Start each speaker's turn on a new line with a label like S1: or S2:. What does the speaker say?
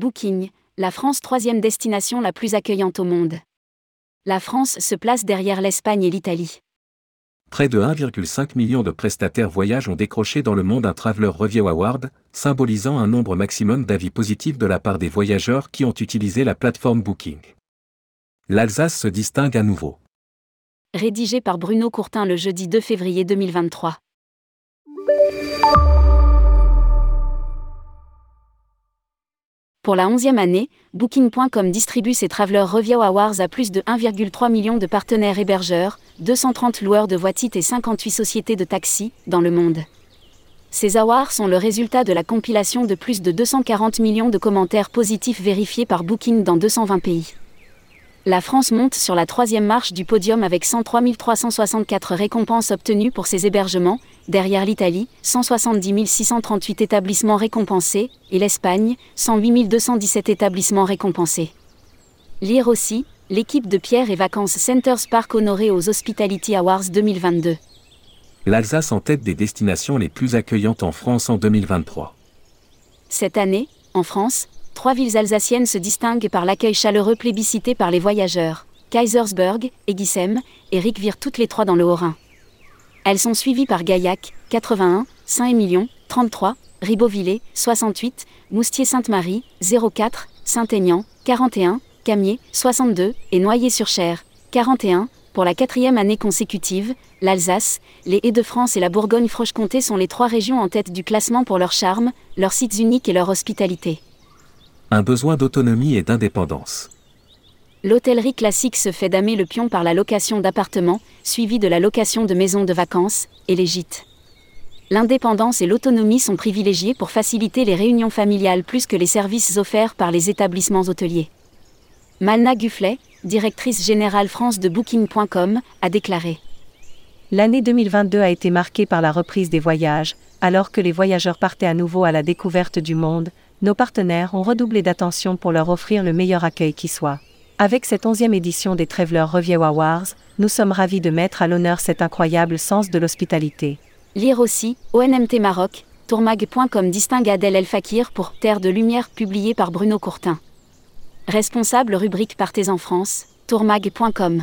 S1: Booking, la France troisième destination la plus accueillante au monde. La France se place derrière l'Espagne et l'Italie.
S2: Près de 1,5 million de prestataires voyage ont décroché dans le monde un Traveler Review Award, symbolisant un nombre maximum d'avis positifs de la part des voyageurs qui ont utilisé la plateforme Booking. L'Alsace se distingue à nouveau.
S1: Rédigé par Bruno Courtin le jeudi 2 février 2023. Pour la onzième année, Booking.com distribue ses Traveler Review Awards à plus de 1,3 million de partenaires hébergeurs, 230 loueurs de voitures et 58 sociétés de taxis dans le monde. Ces awards sont le résultat de la compilation de plus de 240 millions de commentaires positifs vérifiés par Booking dans 220 pays. La France monte sur la troisième marche du podium avec 103 364 récompenses obtenues pour ses hébergements, derrière l'Italie, 170 638 établissements récompensés, et l'Espagne, 108 217 établissements récompensés. Lire aussi, l'équipe de Pierre et Vacances Centers Park honorée aux Hospitality Awards 2022.
S2: L'Alsace en tête des destinations les plus accueillantes en France en 2023.
S1: Cette année, en France, trois villes alsaciennes se distinguent par l'accueil chaleureux plébiscité par les voyageurs. Kaisersberg, Eguissem et Riquewihr toutes les trois dans le Haut-Rhin. Elles sont suivies par Gaillac, 81, Saint-Émilion, 33, Ribeauvillé, 68, Moustier-Sainte-Marie, 04, Saint-Aignan, 41, Camier, 62, et Noyer-sur-Cher, 41. Pour la quatrième année consécutive, l'Alsace, les Haies-de-France et la Bourgogne-Franche-Comté sont les trois régions en tête du classement pour leur charme, leurs sites uniques et leur hospitalité.
S2: Un besoin d'autonomie et d'indépendance.
S1: L'hôtellerie classique se fait damer le pion par la location d'appartements, suivie de la location de maisons de vacances, et les gîtes. L'indépendance et l'autonomie sont privilégiées pour faciliter les réunions familiales plus que les services offerts par les établissements hôteliers. Malna Gufflet, directrice générale France de Booking.com, a déclaré
S3: L'année 2022 a été marquée par la reprise des voyages, alors que les voyageurs partaient à nouveau à la découverte du monde, nos partenaires ont redoublé d'attention pour leur offrir le meilleur accueil qui soit. Avec cette onzième édition des Traveler Review Awards, nous sommes ravis de mettre à l'honneur cet incroyable sens de l'hospitalité.
S1: Lire aussi, ONMT Maroc, tourmag.com distingue Adèle El Fakir pour Terre de Lumière publié par Bruno Courtin. Responsable rubrique Partez en France, tourmag.com.